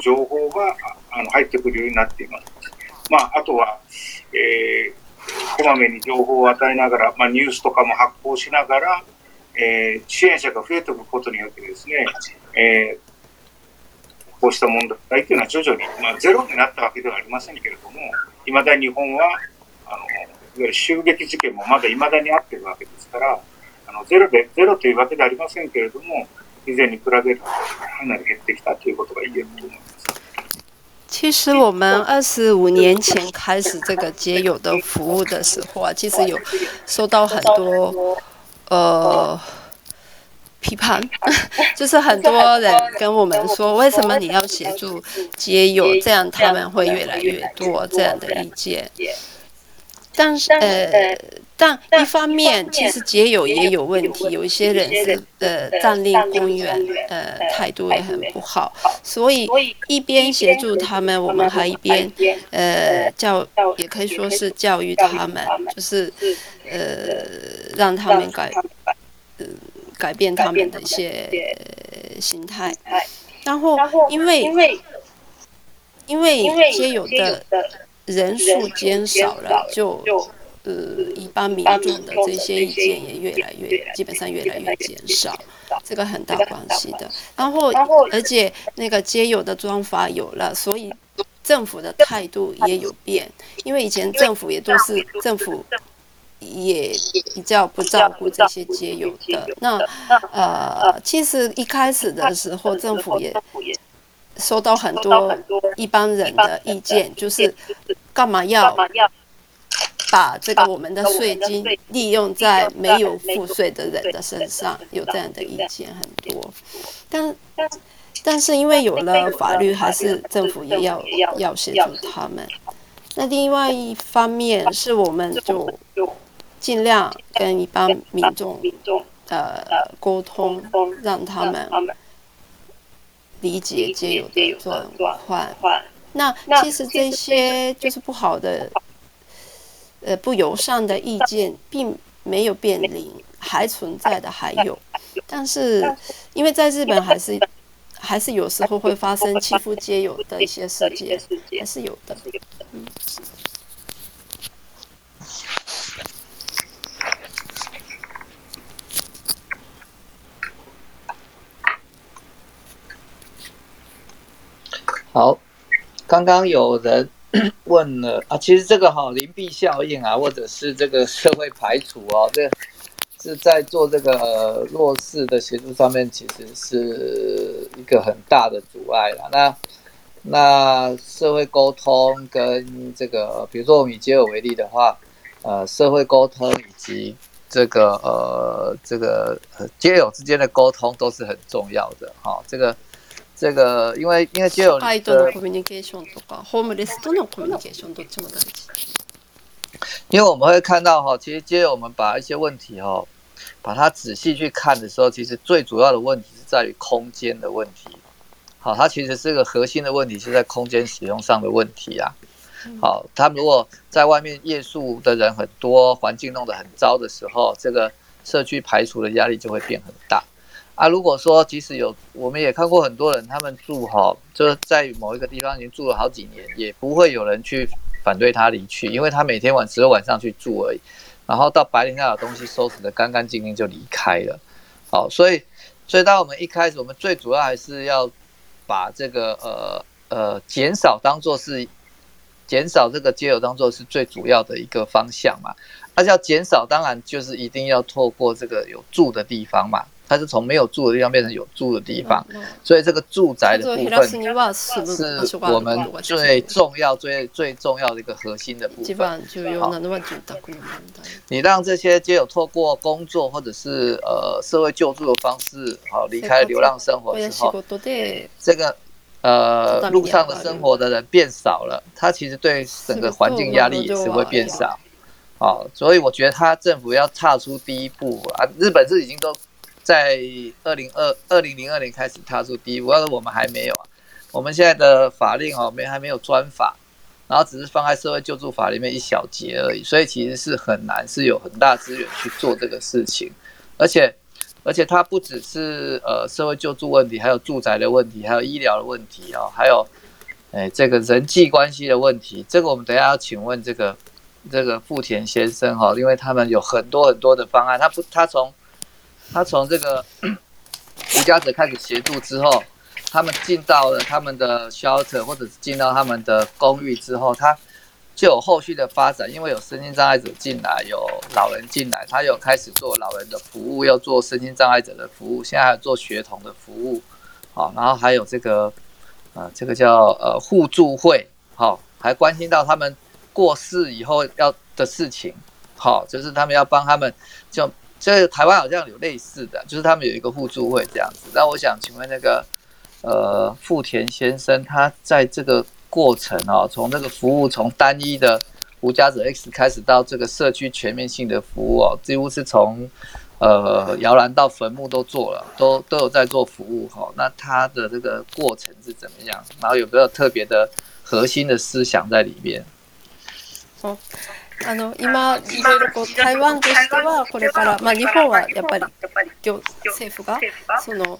情報があの入ってくるようになっています。まあ、あとは、えー、こまめに情報を与えながら、まあ、ニュースとかも発行しながら、えー、支援者が増えていくことによってですね、えー、こうした問題というのは徐々に、まあ、ゼロになったわけではありませんけれども、いまだ日本はあのいわゆる襲撃事件もまだいまだにあっているわけですから、あのゼロでゼロというわけではありませんけれども、以前に比べるとかなり減ってきたということが言えると思います。其实我们二十五年前开始这个接有的服务的时候啊，其实有收到很多呃批判，就是很多人跟我们说，为什么你要协助接有，这样他们会越来越多这样的意见，但是呃。但一方面，其实结友也有问题，有一些人是呃，占领公园，呃，态度也很不好。所以一边协助他们，我们还一边呃教，也可以说是教育他们，就是呃让他们改，呃改变他们的一些心态。然后因为因为因为结友的人数减少了，就。呃，一般民众的这些意见也越来越，基本上越来越减少，这个很大关系的。然后，而且那个街友的装法有了，所以政府的态度也有变。因为以前政府也都是政府也比较不照顾这些街友的。那呃，其实一开始的时候，政府也收到很多一般人的意见，就是干嘛要？把这个我们的税金利用在没有付税的人的身上，有这样的意见很多，但但是因为有了法律，还是政府也要要协助他们。那另外一方面是我们就尽量跟一般民众呃沟通，让他们理解皆有的转换。那其实这些就是不好的。呃，不友善的意见并没有变零，还存在的还有，但是因为在日本还是还是有时候会发生欺负街友的一些事件，还是有的。嗯好，刚刚有人。问了啊，其实这个哈，灵璧效应啊，或者是这个社会排除哦，这是在做这个弱势的协助上面，其实是一个很大的阻碍了。那那社会沟通跟这个，比如说我们以街友为例的话，呃，社会沟通以及这个呃这个呃街友之间的沟通都是很重要的哈，这个。这个，因为因为只有。外的 communication，homeless communication，因为我们会看到哈，其实接着我们把一些问题哈，把它仔细去看的时候，其实最主要的问题是在于空间的问题。好，它其实是个核心的问题，是在空间使用上的问题啊。好，他们如果在外面夜宿的人很多，环境弄得很糟的时候，这个社区排除的压力就会变很大。啊，如果说即使有，我们也看过很多人，他们住哈，就是在某一个地方已经住了好几年，也不会有人去反对他离去，因为他每天晚只有晚上去住而已，然后到白天他把东西收拾的干干净净就离开了。好，所以所以当我们一开始，我们最主要还是要把这个呃呃减少当做是减少这个接友当做是最主要的一个方向嘛，而且要减少，当然就是一定要透过这个有住的地方嘛。它是从没有住的地方变成有住的地方，所以这个住宅的部分是我们最重要、最最重要的一个核心的部分。你让这些既有透过工作或者是呃社会救助的方式，好离开流浪生活之后，这个呃路上的生活的人变少了，他其实对整个环境压力也会变少。好，所以我觉得他政府要踏出第一步啊，日本是已经都。在二零二二零零二年开始踏出第一步，但是我们还没有啊。我们现在的法令哦，没还没有专法，然后只是放在社会救助法里面一小节而已，所以其实是很难，是有很大资源去做这个事情。而且，而且它不只是呃社会救助问题，还有住宅的问题，还有医疗的问题哦，还有哎这个人际关系的问题。这个我们等下要请问这个这个富田先生哈，因为他们有很多很多的方案，他不他从。他从这个 无家者开始协助之后，他们进到了他们的 shelter，或者是进到他们的公寓之后，他就有后续的发展。因为有身心障碍者进来，有老人进来，他有开始做老人的服务，要做身心障碍者的服务，现在还做学童的服务，好，然后还有这个，啊，这个叫呃互助会，好，还关心到他们过世以后要的事情，好，就是他们要帮他们就。以台湾好像有类似的，就是他们有一个互助会这样子。那我想请问那个，呃，富田先生，他在这个过程哦，从那个服务从单一的无家者 X 开始到这个社区全面性的服务哦，几乎是从呃摇篮到坟墓都做了，都都有在做服务哈。那他的这个过程是怎么样？然后有没有特别的核心的思想在里面？好。あの今いろいろこう台湾としてはこれから、まあ、日本はやっぱり行政府がそのやっ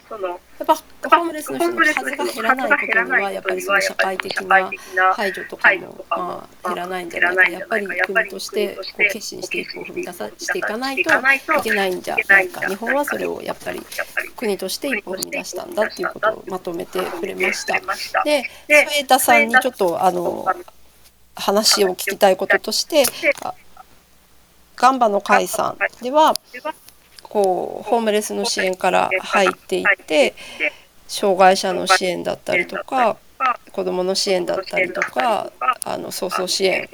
ぱホームレスの人の数が減らないことにはやっぱりその社会的な排除とかも、まあ、減らないんじゃないかやっぱり国としてこう決心していくを踏み出さしていかないといけないんじゃないか日本はそれをやっぱり国として一歩踏み出したんだっていうことをまとめてくれました。で添田さんにちょっとあの話を聞きたいこととしてガンバの解散ではこうホームレスの支援から入っていって障害者の支援だったりとか子どもの支援だったりとかあの早々支援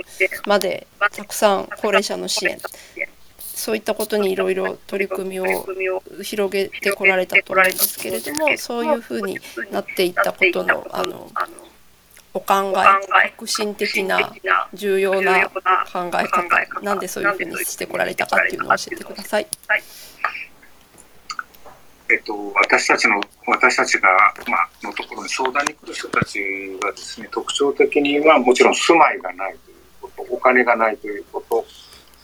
までたくさん高齢者の支援そういったことにいろいろ取り組みを広げてこられたと思うんですけれどもそういうふうになっていったことのあのお考え革新的な重要な考え方なんでそういうふうにしてこられたかっていうのを教えてください。えっと、私たちの私たちが、まあのところに相談に来る人たちはですね特徴的にはもちろん住まいがないということお金がないということ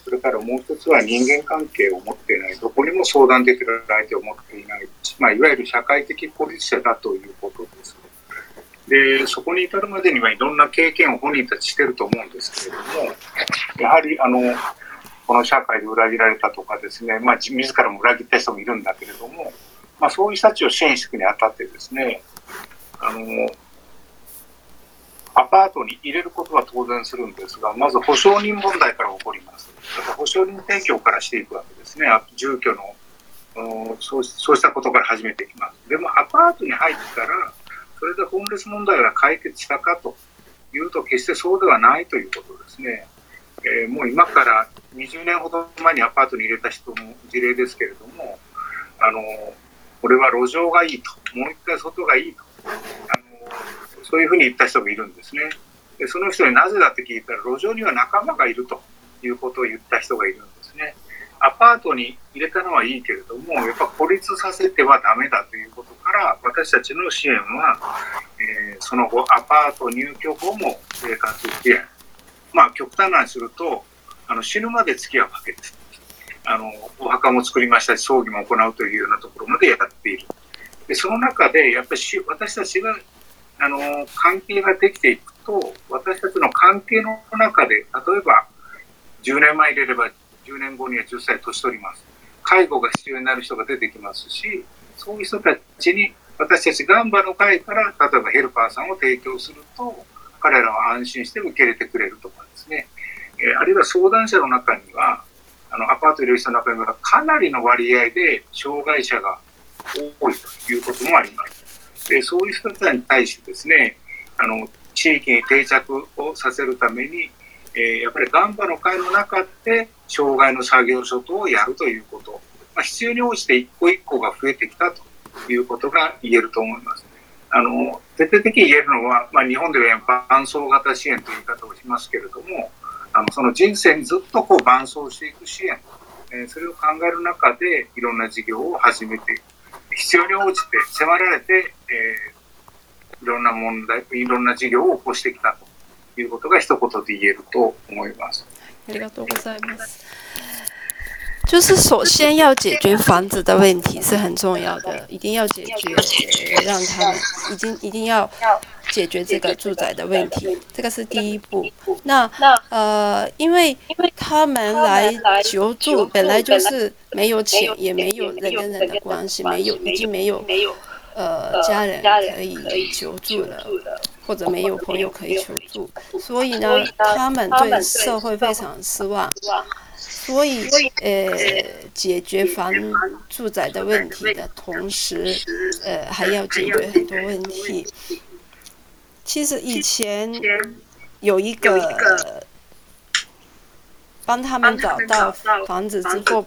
それからもう一つは人間関係を持っていないどこにも相談できる相手を持っていない、まあ、いわゆる社会的孤立者だということです。でそこに至るまでにはいろんな経験を本人たちしてると思うんですけれどもやはりあのこの社会で裏切られたとかですね、まあ、自らも裏切った人もいるんだけれども、まあ、そういう人たちを支援していくにあたってですねあのアパートに入れることは当然するんですがまず保証人問題から起こりますだから保証人提供からしていくわけですね住居のそうそうしたことから始めていきますでもアパートに入ったらそれでホームレス問題が解決したかというと、決してそうではないということですね。えー、もう今から20年ほど前にアパートに入れた人の事例ですけれども、あの俺は路上がいいと、もう一回外がいいとあの、そういうふうに言った人もいるんですね。でその人になぜだって聞いたら、路上には仲間がいるということを言った人がいるんですね。アパートに入れたのはいいけれども、やっぱ孤立させてはだめだということから、私たちの支援は、えー、その後、アパート入居後も生活支援、まあ、極端なにすると、あの死ぬまで付き合うわけです。あのお墓も作りましたし、葬儀も行うというようなところまでやっている。でその中で、やっぱり私たちがあの関係ができていくと、私たちの関係の中で、例えば10年前入れれば10年後には10歳年取ります。介護が必要になる人が出てきますし、そういう人たちに私たちガンバの会から例えばヘルパーさんを提供すると彼らは安心して受け入れてくれるとかですね、えー、あるいは相談者の中にはあのアパートいる人の中にはかなりの割合で障害者が多いということもあります。でそういう人たちに対してですねあの地域に定着をさせるためにえー、やっぱりガンバの会の中で障害の作業所等をやるということ、まあ、必要に応じて一個一個が増えてきたということが言えると思います。あの徹底的に言えるのは、まあ、日本では伴走型支援という言い方をしますけれどもあのその人生にずっとこう伴走していく支援、えー、それを考える中でいろんな事業を始めていく必要に応じて迫られて、えー、いろんな問題いろんな事業を起こしてきたということが一言で言えると思います。ありがとうございます。就是首先要解决房子的问题是很重要的，一定要解决，让他们已经一定要解决这个住宅的问题，这个是第一步。那呃，因为他们来求助本来就是没有钱，也没有人跟人的关系，没有已经没有。呃，家人可以求助的，或者没有朋友可以求助，所以呢，他们对社会非常失望。所以，呃，解决房住宅的问题的同时，呃，还要解决很多问题。其实以前有一个。帮他们找到房子之后，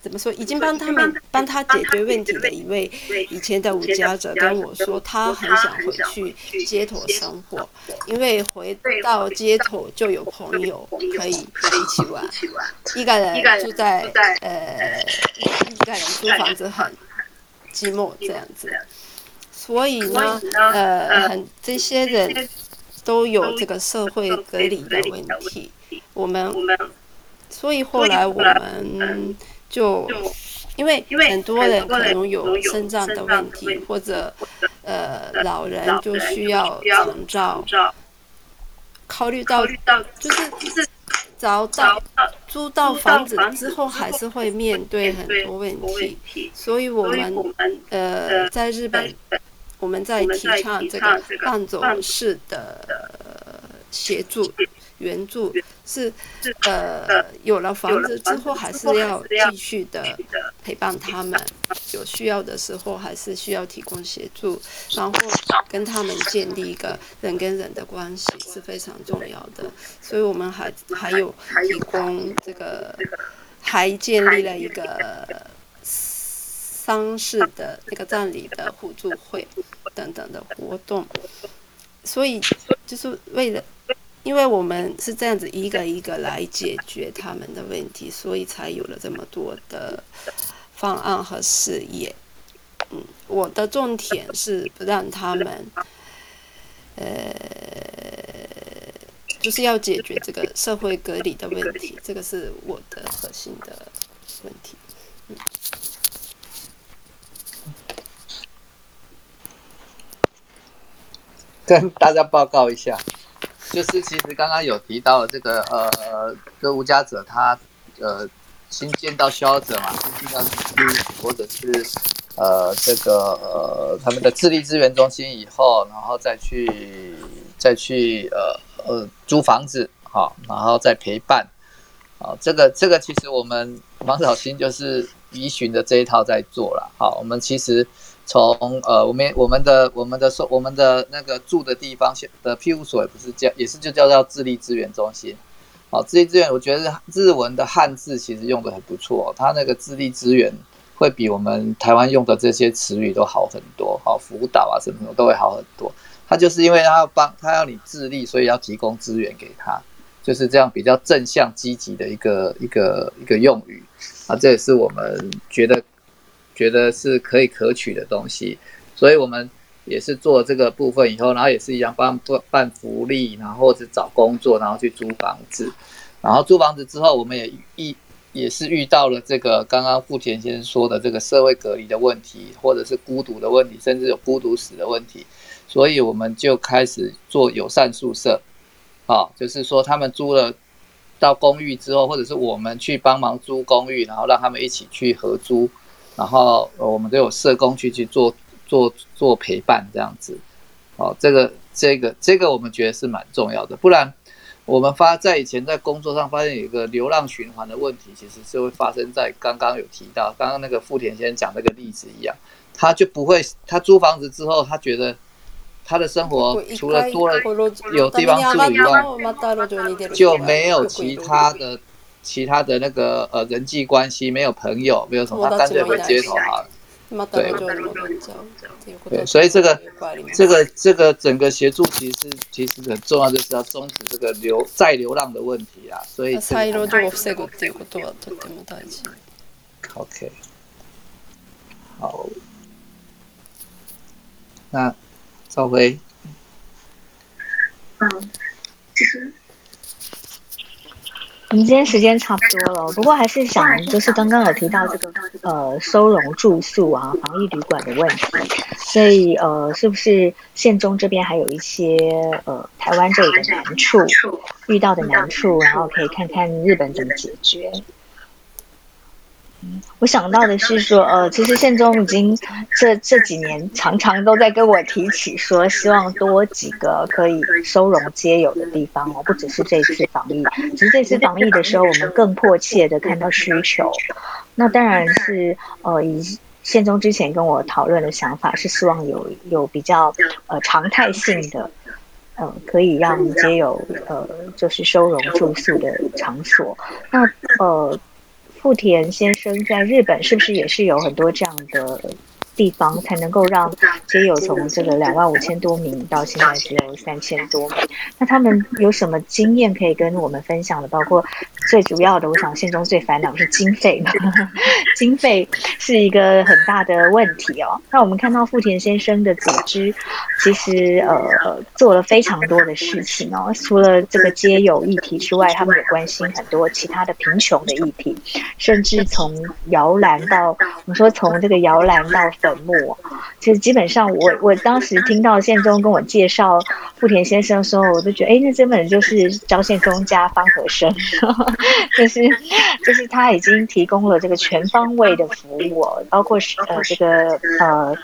怎么说？已经帮他们帮他解决问题的一位以前的无家者跟我说，他很想回去街头生活，因为回到街头就有朋友可以一起玩。一个人住在呃，一个人租房子很寂寞这样子。所以呢，呃，很这些人都有这个社会隔离的问题。我们。所以后来我们就，因为很多人可能有肾脏的问题，或者呃老人就需要长照。考虑到就是找到租到房子之后，还是会面对很多问题，所以我们呃在日本我们在提倡这个半总式的协助。援助是，呃，有了房子之后，还是要继续的陪伴他们，有需要的时候还是需要提供协助，然后跟他们建立一个人跟人的关系是非常重要的。所以我们还还有提供这个，还建立了一个丧事的那个葬礼的互助会等等的活动，所以就是为了。因为我们是这样子一个一个来解决他们的问题，所以才有了这么多的方案和事业。嗯，我的重点是不让他们，呃，就是要解决这个社会隔离的问题，这个是我的核心的问题。嗯，跟大家报告一下。就是其实刚刚有提到这个呃，这无家者他呃新建到需要者嘛，新建到或者是呃这个呃他们的智力资源中心以后，然后再去再去呃呃租房子好，然后再陪伴好这个这个其实我们王小新就是依循的这一套在做了好，我们其实。从呃，我们我们的我们的说，我们的那个住的地方的庇护所也不是叫，也是就叫做智力资源中心。好，智力资源，我觉得日文的汉字其实用的很不错，它那个智力资源会比我们台湾用的这些词语都好很多。好，辅导啊什么的都会好很多。它就是因为它要帮，它要你智力，所以要提供资源给他，就是这样比较正向积极的一个一个一个用语啊。这也是我们觉得。觉得是可以可取的东西，所以我们也是做这个部分以后，然后也是一样办办福利，然后或者找工作，然后去租房子，然后租房子之后，我们也遇也是遇到了这个刚刚富田先生说的这个社会隔离的问题，或者是孤独的问题，甚至有孤独死的问题，所以我们就开始做友善宿舍，啊，就是说他们租了到公寓之后，或者是我们去帮忙租公寓，然后让他们一起去合租。然后我们都有社工去去做做做陪伴这样子，哦，这个这个这个我们觉得是蛮重要的，不然我们发在以前在工作上发现有一个流浪循环的问题，其实是会发生在刚刚有提到刚刚那个富田先生讲那个例子一样，他就不会他租房子之后，他觉得他的生活除了多了有地方住以外，就没有其他的。其他的那个呃人际关系没有朋友没有什么，他干脆回街头好了。对，所以这个这个这个整个协助其实其实很重要，就是要终止这个流再流浪的问题啊。所以。O K。好。那赵薇，嗯，其实。我们今天时间差不多了，不过还是想，就是刚刚有提到这个呃收容住宿啊，防疫旅馆的问题，所以呃，是不是县中这边还有一些呃台湾这里的难处，遇到的难处，然后可以看看日本怎么解决。我想到的是说，呃，其实宪宗已经这这几年常常都在跟我提起，说希望多几个可以收容皆有的地方哦，不只是这次防疫。只是这次防疫的时候，我们更迫切的看到需求。那当然是，呃，以宪宗之前跟我讨论的想法是，希望有有比较呃常态性的，嗯，可以让皆有呃就是收容住宿的场所。那呃。富田先生在日本是不是也是有很多这样的？地方才能够让街友从这个两万五千多名到现在只有三千多名。那他们有什么经验可以跟我们分享的？包括最主要的，我想现中最烦恼是经费嘛，经费是一个很大的问题哦。那我们看到富田先生的组织，其实呃做了非常多的事情哦。除了这个街友议题之外，他们也关心很多其他的贫穷的议题，甚至从摇篮到我们说从这个摇篮到。冷漠，其实基本上，我我当时听到宪宗跟我介绍富田先生的时候，我就觉得，哎，那这本就是张宪宗加方和生，就是就是他已经提供了这个全方位的服务，包括呃这个呃。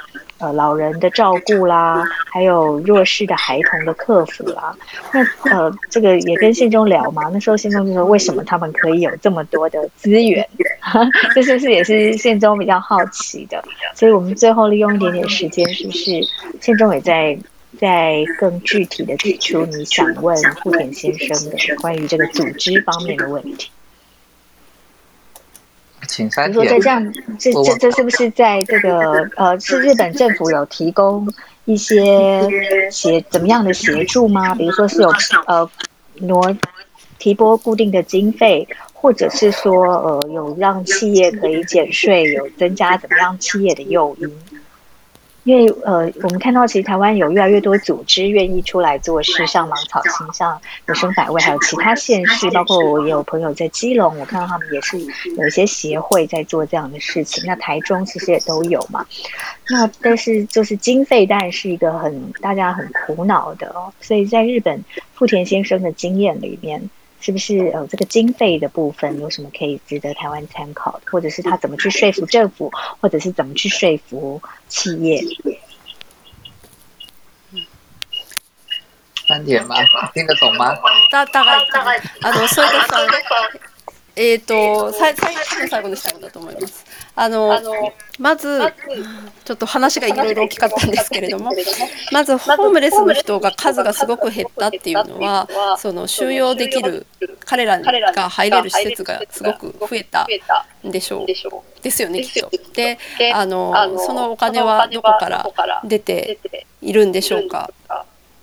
呃，老人的照顾啦，还有弱势的孩童的客服啦，那呃，这个也跟宪宗聊嘛。那时候宪宗就说：“为什么他们可以有这么多的资源？” 这是不是也是宪宗比较好奇的？所以，我们最后利用一点点时间，是不是宪宗也在在更具体的指出你想问富田先生的关于这个组织方面的问题？三如说，在这样，这这这是不是在这个呃，是日本政府有提供一些协怎么样的协助吗？比如说是有呃挪提拨固定的经费，或者是说呃有让企业可以减税，有增加怎么样企业的诱因？因为呃，我们看到其实台湾有越来越多组织愿意出来做事，像芒草、心，像野生百味，还有其他县市，包括我也有朋友在基隆，我看到他们也是有一些协会在做这样的事情。那台中其实也都有嘛。那但是就是经费当然是一个很大家很苦恼的哦。所以在日本富田先生的经验里面。是不是呃这个经费的部分有什么可以值得台湾参考的，或者是他怎么去说服政府，或者是怎么去说服企业？三点吗？听得懂吗？大大概大概啊，多少个多えっ、ー、と、最後の最後の最後だと思います。あの、あのまず、ちょっと話がいろいろ大きかったんですけれども、まず、ホームレスの人が数がすごく減ったっていうのは、その収容できる、彼らが入れる施設がすごく増えたんでしょう。ですよね、きっと。で、あの、そのお金はどこから出ているんでしょうか。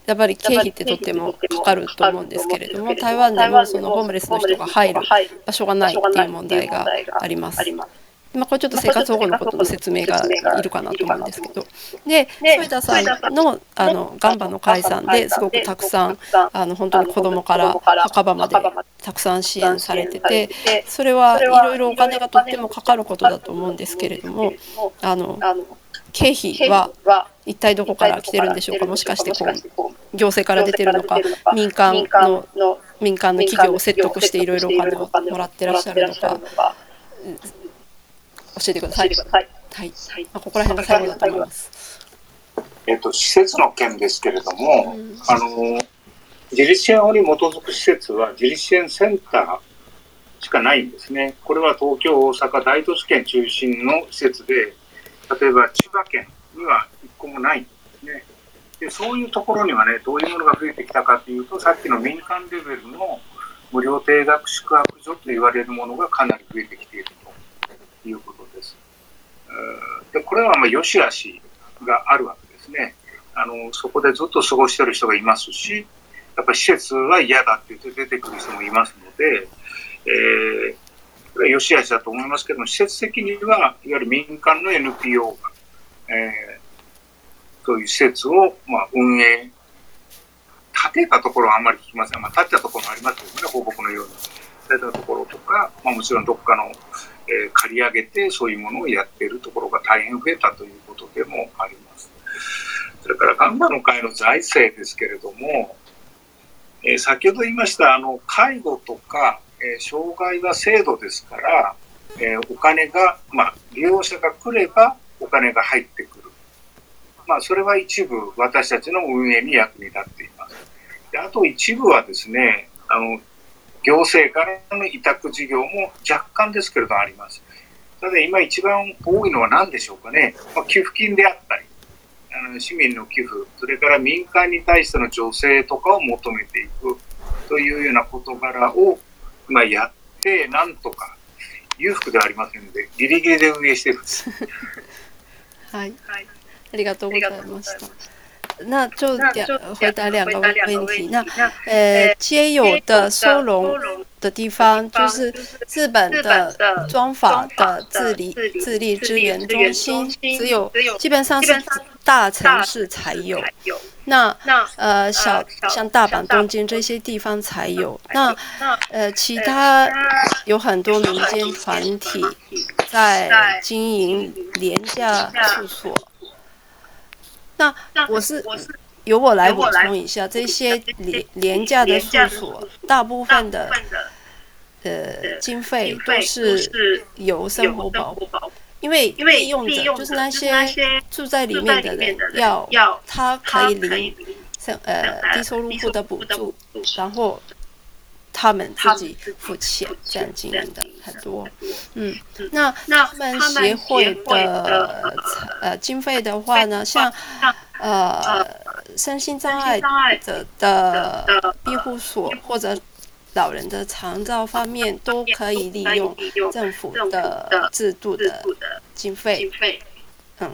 やっぱり経費ってとってもかかると思うんですけれども台湾でもそのホームレスの人が入る場所がないっていう問題があります。まあ、これちょっと生活保護のことの説明がいるかなと思うんですけどで添田さんのあのガンバの解散ですごくたくさんあの本当に子どもから墓場までたくさん支援されててそれはいろいろお金がとってもかかることだと思うんですけれどもあの経費は一体どこから来てるんでしょうかもしかしてこう行政から出てるのか民間の民間の企業を説得していろいろお金をもらってらっしゃるのか教えてください。はい、はいあ、ここら辺が最後だと思います。えっと、施設の件ですけれども、うん、あの自立支援法に基づく施設は自立支援センターしかないんですね。これは東京、大阪、大都市圏中心の施設で、例えば千葉県には1個もないんです。でそういうところにはねどういうものが増えてきたかというとさっきの民間レベルの無料定額宿泊所と言われるものがかなり増えてきているということです。でこれはまあ良し悪しがあるわけですねあの。そこでずっと過ごしてる人がいますしやっぱ施設は嫌だって言って出てくる人もいますので、えー、これは良し悪しだと思いますけども施設的にはいわゆる民間の NPO が、えーという施設を、まあ、運営、建てたところはあんまり聞きません。まあ、建てたところもありますけどね、放牧のように。建てたところとか、まあ、もちろんどっかの、えー、借り上げて、そういうものをやっているところが大変増えたということでもあります。それから、ガンバの会の財政ですけれども、えー、先ほど言いました、あの、介護とか、えー、障害は制度ですから、えお金が、まあ、利用者が来ればお金が入ってくる。まあ、それは一部私たちの運営に役に立っています。であと一部はですね、あの、行政からの委託事業も若干ですけれどあります。ただ今一番多いのは何でしょうかね。まあ、寄付金であったり、あの市民の寄付、それから民間に対しての助成とかを求めていくというような事柄を、まあ、やって、なんとか裕福ではありませんので、ギリギリで運営してるんです。はい。はいありがとうございま那就两回答两个问题。那呃，皆有的收容的地方，就是日本的、装法的自理自立支援中心，只有基本上是大城市才有。那呃，小像大阪、东京这些地方才有。那呃，其他有很多民间团体在经营廉价住所。那我是由我来补充一下，这些廉廉价的住所，大部分的呃经费都是由生活保，因为因为用的就是那些住在里面的人要，他可以领生呃低收入户的补助，然后。他们自己付钱这样经营的很多，嗯，那那他们协会的呃经费的话呢，像呃身心障碍者的庇护所或者老人的长照方面都可以利用政府的制度的经费，嗯，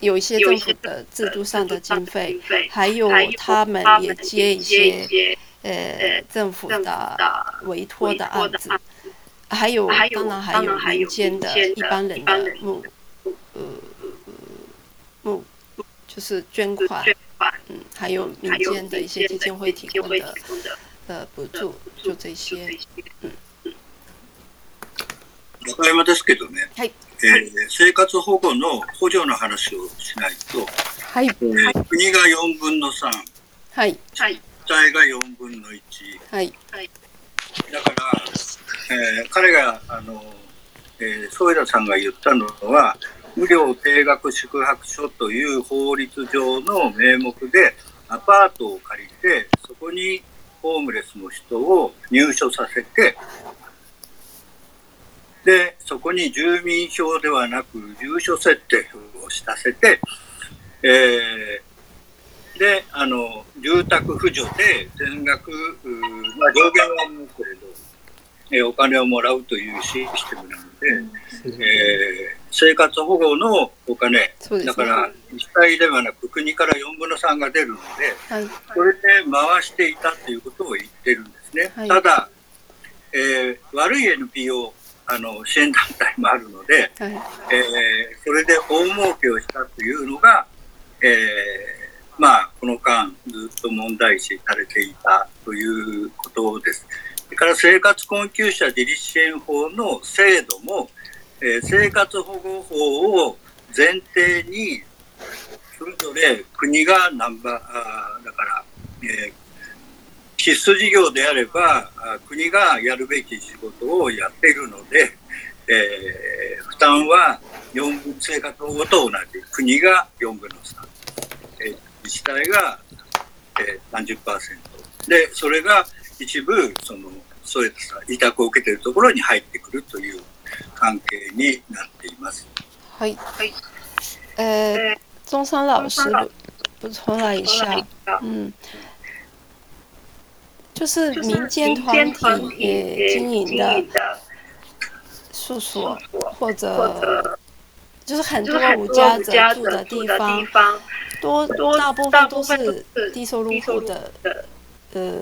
有一些政府的制度上的经费，还有他们也接一些。呃政府的委托的案子，还有当然还有民间的一般人的募呃募就是捐款，嗯，还有民间的一些基金会提供的呃补助，就这些，嗯。中山ですけどね。はい。えー、生活保護の補助の話をしないと、はい、えー、国が4分の3、はい、体が4分の1。はい。だから、えー、彼が、あの、えー、添田さんが言ったのは、無料定額宿泊所という法律上の名目で、アパートを借りて、そこにホームレスの人を入所させて、で、そこに住民票ではなく、住所設定をしたせて、えー、で、あの、住宅扶助で全額、まあ、上限はあるけれど、えお金をもらうというシステムなので、えー、生活保護のお金、ね、だから自治体ではなく国から4分の3が出るので、はい、それで回していたということを言ってるんですね。はい、ただ、えー、悪い NPO あの支援団体もあるので、はい、えー、それで大儲けをしたというのが、えーまあ、この間ずっと問題視されていたということです。それから生活困窮者自立支援法の制度も、えー、生活保護法を前提に、それぞれ国がナンバー、だから、えー、必須事業であれば、国がやるべき仕事をやっているので、えー、負担は4分生活保護と同じ。国が4分の3。自治体が、えー、30%。で、それが一部、その、そういった委託を受けているところに入ってくるという関係になっています。はい。はい。えー、宗山老师补充了一下，嗯，就是民间团体经营的诉所或者就是很多无家者住的地方，多多大部分都是低收入户的，呃，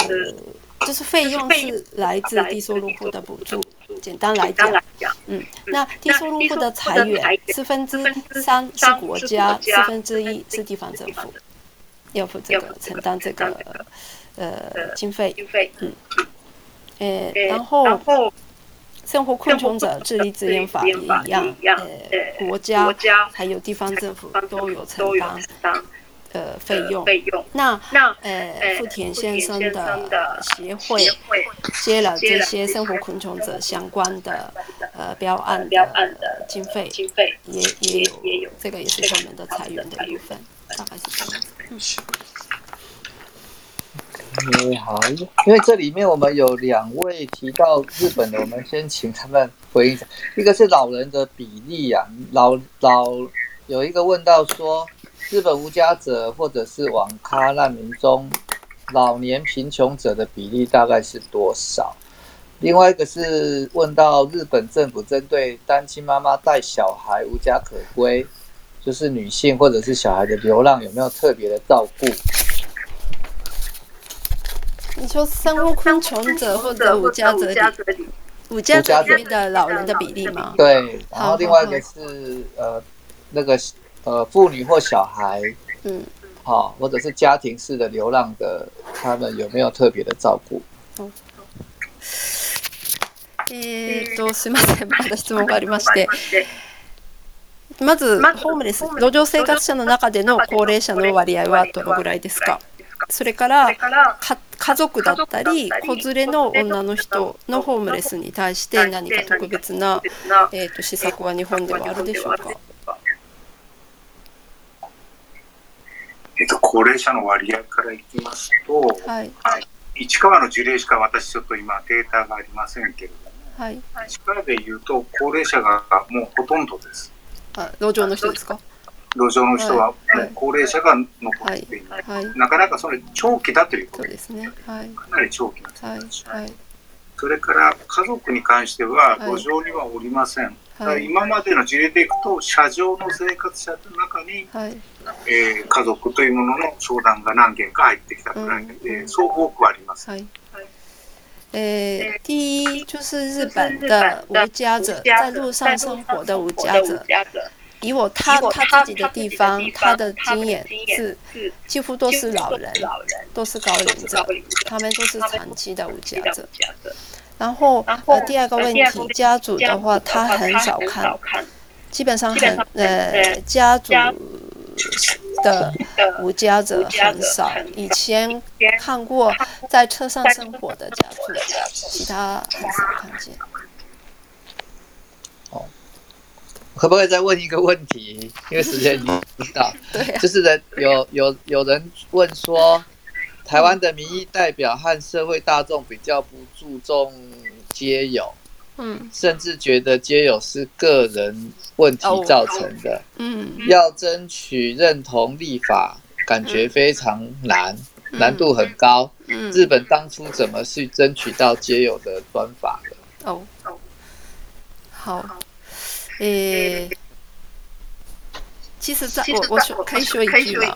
就是费用是来自低收入户的补助，简单来讲，嗯，那低收入户的裁员四分之三是国家，四分之一是地方政府，要付这个承担这个呃经费，嗯，诶，然后。生活困穷者智力支援法也一样，呃，国家还有地方政府都有承担呃，费用。那那呃，富田先生的协会接了这些生活困穷者相关的呃标案，案的经费，经费也也有，这个也是我们的裁源的一部分，大概是这样。你好，因为这里面我们有两位提到日本的，我们先请他们回应一下。一个是老人的比例呀，老老有一个问到说，日本无家者或者是网咖难民中，老年贫穷者的比例大概是多少？另外一个是问到日本政府针对单亲妈妈带小孩无家可归，就是女性或者是小孩的流浪有没有特别的照顾？你说生昆虫者或者五家者里，五家者里面的老人的比例吗？对，然后另外一个是呃那个呃妇女或小孩，嗯，好、哦，或者是家庭式的流浪的，他们有没有特别的照顾？えっとすみません、まだ質問がありまして、まず、ホームレス、路上生活者の中での高齢者の割合はどのぐらいですかそれから家族だったり子連れの女の人のホームレスに対して何か特別な、えーと、施策は日本ではあるでしょうか、えっと、高齢者の割合からいきますと、はい、市川の事例しか私ちょっと今データがありませんけれども、はい、市川でいうと高齢者がもうほとんどです。あ路上の人ですか、はい路上の人は、高齢者が残っていない、はいはい、なかなかそれ長期だということですね、はい、かなり長期なんです、はいそれから家族に関しては路上にはおりません、今までの事例でいくと車上の生活者の中に、えー、家族というものの商談が何件か入ってきたくらいで、そう多くあります。はい诶，第一就是日本的无家者，在路上生活的无家者。以我他他自己的地方，他的经验是几乎都是老人，都是高龄者，他们都是长期的无家者。然后呃，第二个问题，家主的话他很少看，基本上很呃家主的无家者很少。以前看过在车上生活的家主，其他很少看见。可不可以再问一个问题？因为时间已经不大，就是人有有有人问说，台湾的民意代表和社会大众比较不注重接友，嗯，甚至觉得皆友是个人问题造成的，嗯，要争取认同立法，感觉非常难，难度很高，嗯，日本当初怎么去争取到皆友的端法的？哦，好。诶，其实，在我我可以说一句吗？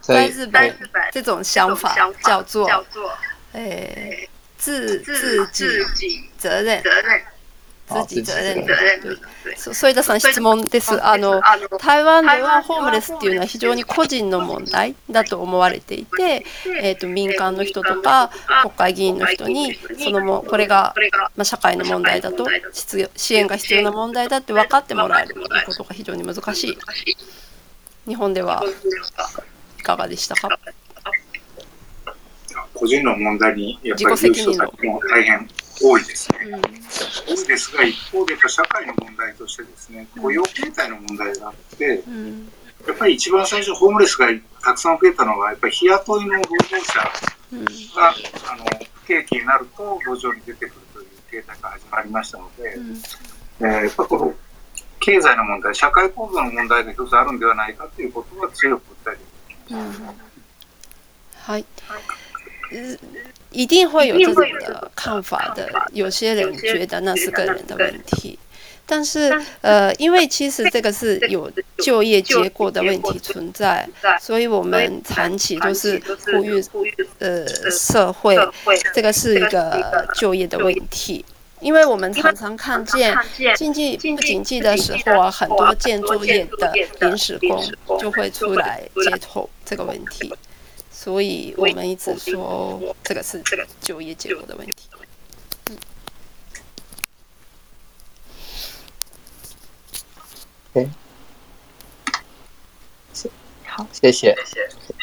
在日本，这种想法叫做，诶，自自己责任责任。通知添田さん質問です。あの台湾ではホームレスっていうのは非常に個人の問題だと思われていて、えっ、ー、と民間の人とか国会議員の人にそのもこれがまあ社会の問題だと支援が必要な問題だって分かってもらえることが非常に難しい。日本ではいかがでしたか？個人の問題にやっぱり大変多いですね。うん多いですが、一方で社会の問題としてですね、雇用形態の問題があって、やっぱり一番最初、ホームレスがたくさん増えたのは、やっぱり日雇いの労働者が、あの不景気になると路上に出てくるという形態が始まりましたので、えやっぱこの経済の問題、社会構造の問題が一つあるんではないかということは強く訴えています。はい嗯，一定会有这种的看法的。有些人觉得那是个人的问题，但是呃，因为其实这个是有就业结果的问题存在，所以我们长期都是呼吁呃社会，这个是一个就业的问题。因为我们常常看见经济不景气的时候啊，很多建筑业的临时工就会出来街头这个问题。所以我们一直说，这个是就业结构的问题。好，谢谢。谢谢，谢谢，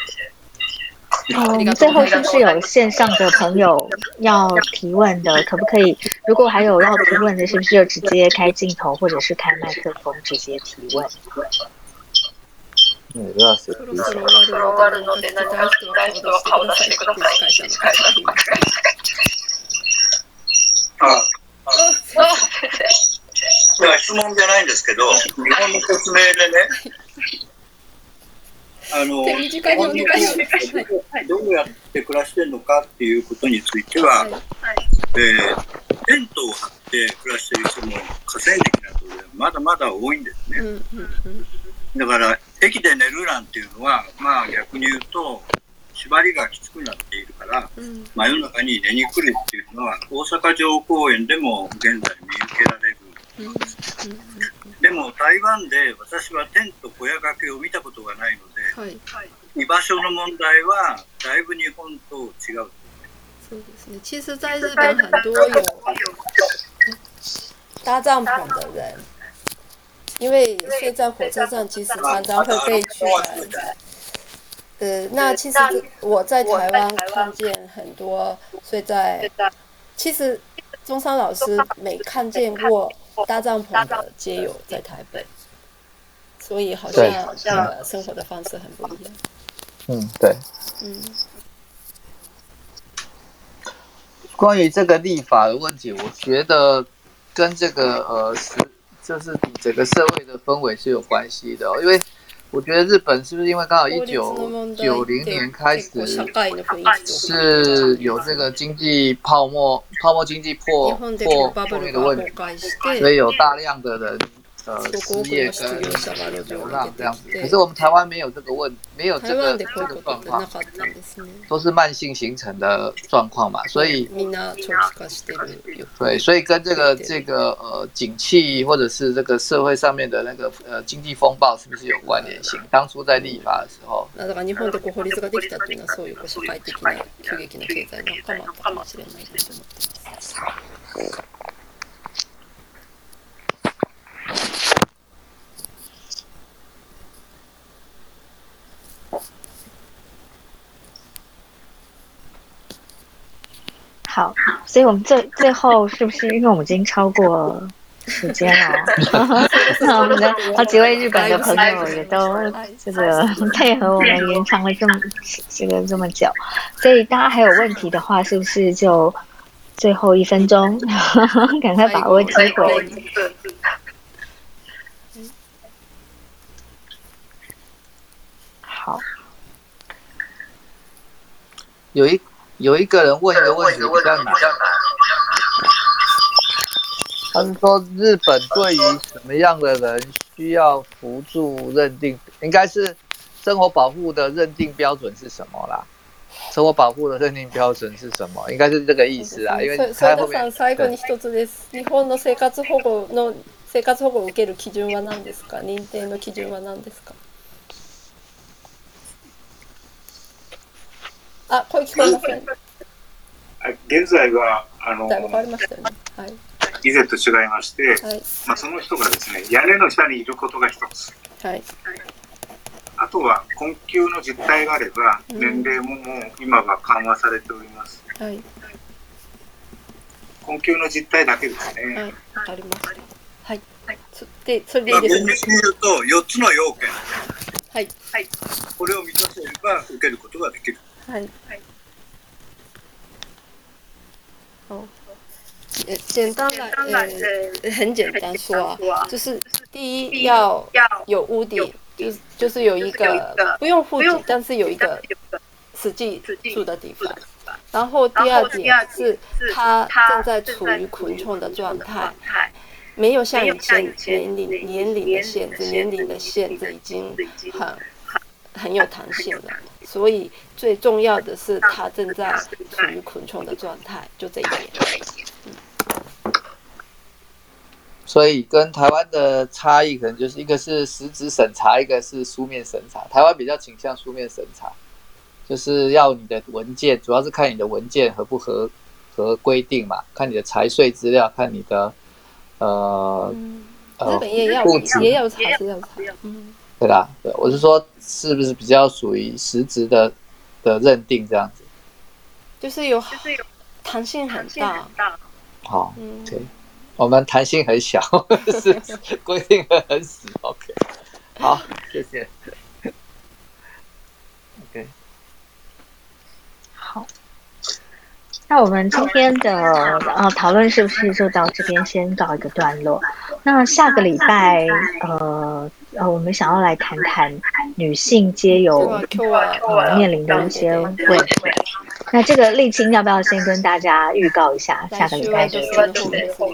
谢谢。哦，最后是不是有线上的朋友要提问的？可不可以？如果还有要提问的，是不是就直接开镜头，或者是开麦克风直接提问？ね、ラースっていうそろそろ終わるので、何か来たい人は顔出してください。ああ質問じゃないんですけど、日本の説明でね、あのどうやって暮らしてるのかっていうことについては、はいはい、えー、テントを張って暮らしている人も河川敷などでまだまだ多いんですね。うんうんうんだから駅で寝るなんていうのはまあ逆に言うと縛りがきつくなっているから、うん、真夜中に寝に来るっていうのは大阪城公園でも現在見受けられるでも台湾で私は天と小屋掛けを見たことがないので、はい、居場所の問題はだいぶ日本と違う。そうですね。其实在日本很多有搭帐篷的人。因为睡在火车上，其实常常会被拒载。呃，那其实我在台湾看见很多睡在……其实中山老师没看见过搭帐篷的街友在台北，所以好像好像生活的方式很不一样。嗯，对。嗯。关于这个立法的问题，我觉得跟这个呃是。就是整个社会的氛围是有关系的哦，因为我觉得日本是不是因为刚好一九九零年开始是有这个经济泡沫，泡沫经济破破破裂的问题，所以有大量的人。呃失业跟流浪这样子，可是我们台湾没有这个问，没有这个这个状况，都是慢性形成的状况嘛，所以对，所以跟这个这个呃，景气或者是这个社会上面的那个呃经济风暴是不是有关联性？当初在立法的时候，的社会的好，所以我们最最后是不是因为我们已经超过时间了？那我们的好几位日本的朋友也都这个 配合我们延长了这么这个这么久，所以大家还有问题的话，是不是就最后一分钟，赶快把握机会？好，有一。有一个人问一个问题，比较难。他是说，日本对于什么样的人需要辅助认定？应该是生活保护的认定标准是什么啦？生活保护的认定标准是什么？应该是这个意思啊。所以，所以我想，最后一个就是，日本的生活保护的生活保护受ける基準はなですか？認定の基準はなですか？あ、声聞こえません、現在は、あの、以前と違いまして、はい、まあ、その人がですね、屋根の下にいることが一つ。はい。あとは、困窮の実態があれば、年齢ももう今は緩和されております。うん、はい。困窮の実態だけですね。はい、あります。はい。そで、それでいいですね。まあ、と、4つの要件。はい。はい。これを満たせれば、受けることができる。很，哦，简单的，呃，很简单说，啊，就是第一要有屋顶，就是就是有一个不用户顶，但是有一个实际住的地方。然后第二点是他正在处于昆虫的状态，没有像以前年龄年龄的限制，年龄的限制已经很很有弹性了。所以最重要的是，它正在处于缓冲的状态，就这一点。所以跟台湾的差异，可能就是一个是实质审查，一个是书面审查。台湾比较倾向书面审查，就是要你的文件，主要是看你的文件合不合合规定嘛，看你的财税资料，看你的呃，日本也有也要查也有查，嗯。对啦，对，我是说，是不是比较属于实质的的认定这样子？就是有，就是有弹性很大，大好，对，我们弹性很小，是规定很死。OK，好，谢谢。那我们今天的呃讨论是不是就到这边先告一个段落？那下个礼拜呃呃，我们想要来谈谈女性皆有呃面临的一些问题。那这个沥青要不要先跟大家预告一下？下个礼拜就专注。来，我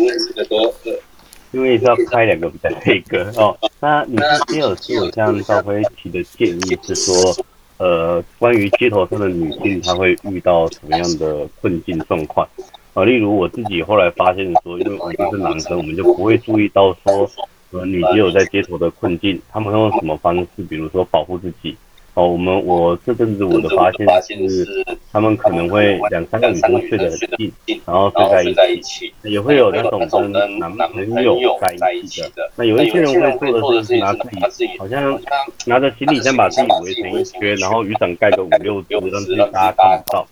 们再因为要开两个比较那个哦，那女基友是有向赵辉提的建议是说，呃，关于街头上的女性，她会遇到什么样的困境状况啊？例如我自己后来发现说，因为我们是男生，我们就不会注意到说，呃，女基友在街头的困境，他们用什么方式，比如说保护自己。哦，我们我这阵子我的发现是，他们可能会两三个女生睡得很近，然后睡在一起，也会有那种跟男朋友在一起的。那有一些人会做的就是拿自己，好像拿着行李箱把自己围成一圈，然后雨伞盖个五六只，让自己搭挡到。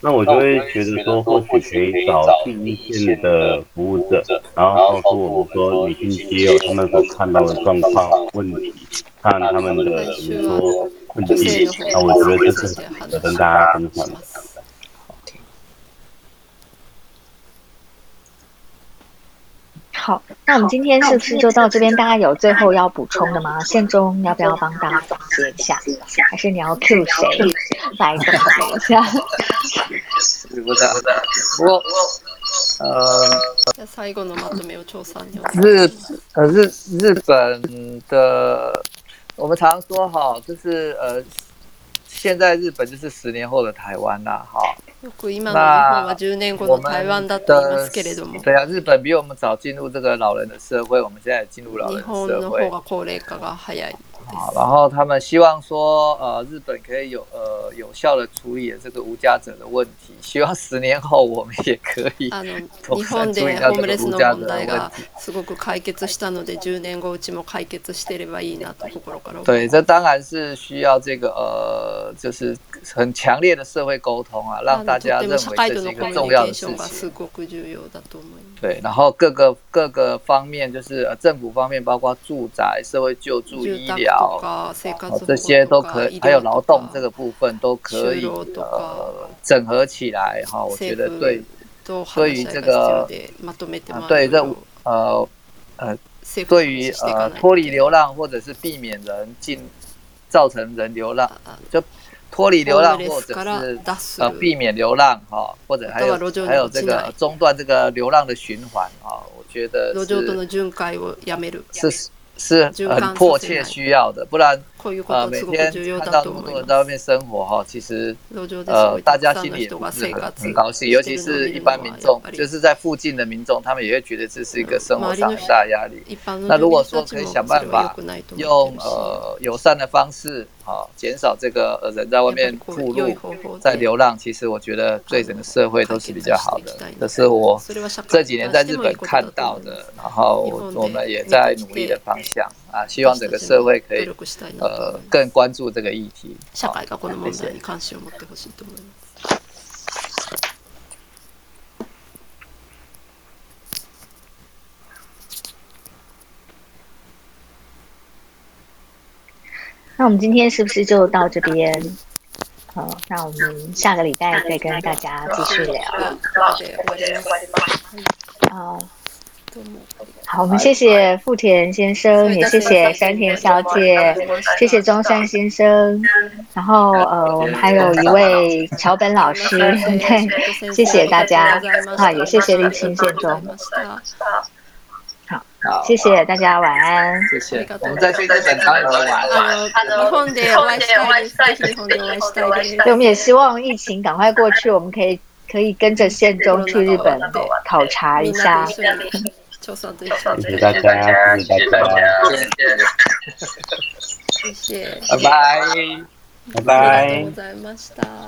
那我就会觉得说，或许可以找第一线的服务者，然后告诉我说女性也有他们所看到的状况、问题，看他们的比如说。那我觉得这是事情还得跟大家分享。好，那我们今天是不是就到这边？大家有最后要补充的吗？现中要不要帮大家总结一下？还是你要 Q 谁来？总结一我、我、我……呃，日、呃日、日本的。我们常说哈，就是呃，现在日本就是十年后的台湾呐，哈。那我们等对啊，日本比我们早进入这个老人的社会，我们现在进入老人社会。好，然后他们希望说，呃，日本可以有呃有效的处理这个无家者的问题，希望十年后我们也可以。啊，日本ホームレスの問題がすごく解決したので、十年後うちも解決してればいいなと心から。对，这当然是需要这个呃，就是。很强烈的社会沟通啊，让大家认为这是一个重要的事情。对，然后各个各个方面，就是政府方面，包括住宅、社会救助、医疗，这些都可，还有劳动这个部分都可以整合起来哈。我觉得对，对于这个，对这呃呃，对于呃脱离流浪或者是避免人进造成人流浪，就。脱离流浪，或者是呃避免流浪，哈，或者还有还有这个中断这个流浪的循环，哈，我觉得是是是很迫切需要的，不然。呃，每天看到么多人在外面生活哈，其实呃，大家心里也不是很很高兴，尤其是一般民众，就是在附近的民众，他们也会觉得这是一个生活上很大压力。那如果说可以想办法用呃友善的方式，啊，减少这个人在外面铺路在流浪，其实我觉得对整个社会都是比较好的。可是我这几年在日本看到的，然后我们也在努力的方向。啊，希望整个社会可以呃更关注这个议题。題那我们今天是不是就到这边？好，那我们下个礼拜再跟大家继续聊。好。好，我们谢谢富田先生，也谢谢山田小姐，谢谢中山先生，然后呃，我们还有一位桥本老师，谢谢大家啊，也谢谢立青宪中。好，好，谢谢大家，晚安，谢谢，我们再去再整张也玩了，欢迎欢迎欢迎欢迎欢迎欢迎欢迎欢迎欢迎欢迎欢迎欢迎欢迎欢迎欢迎谢谢大家，拜拜，拜拜。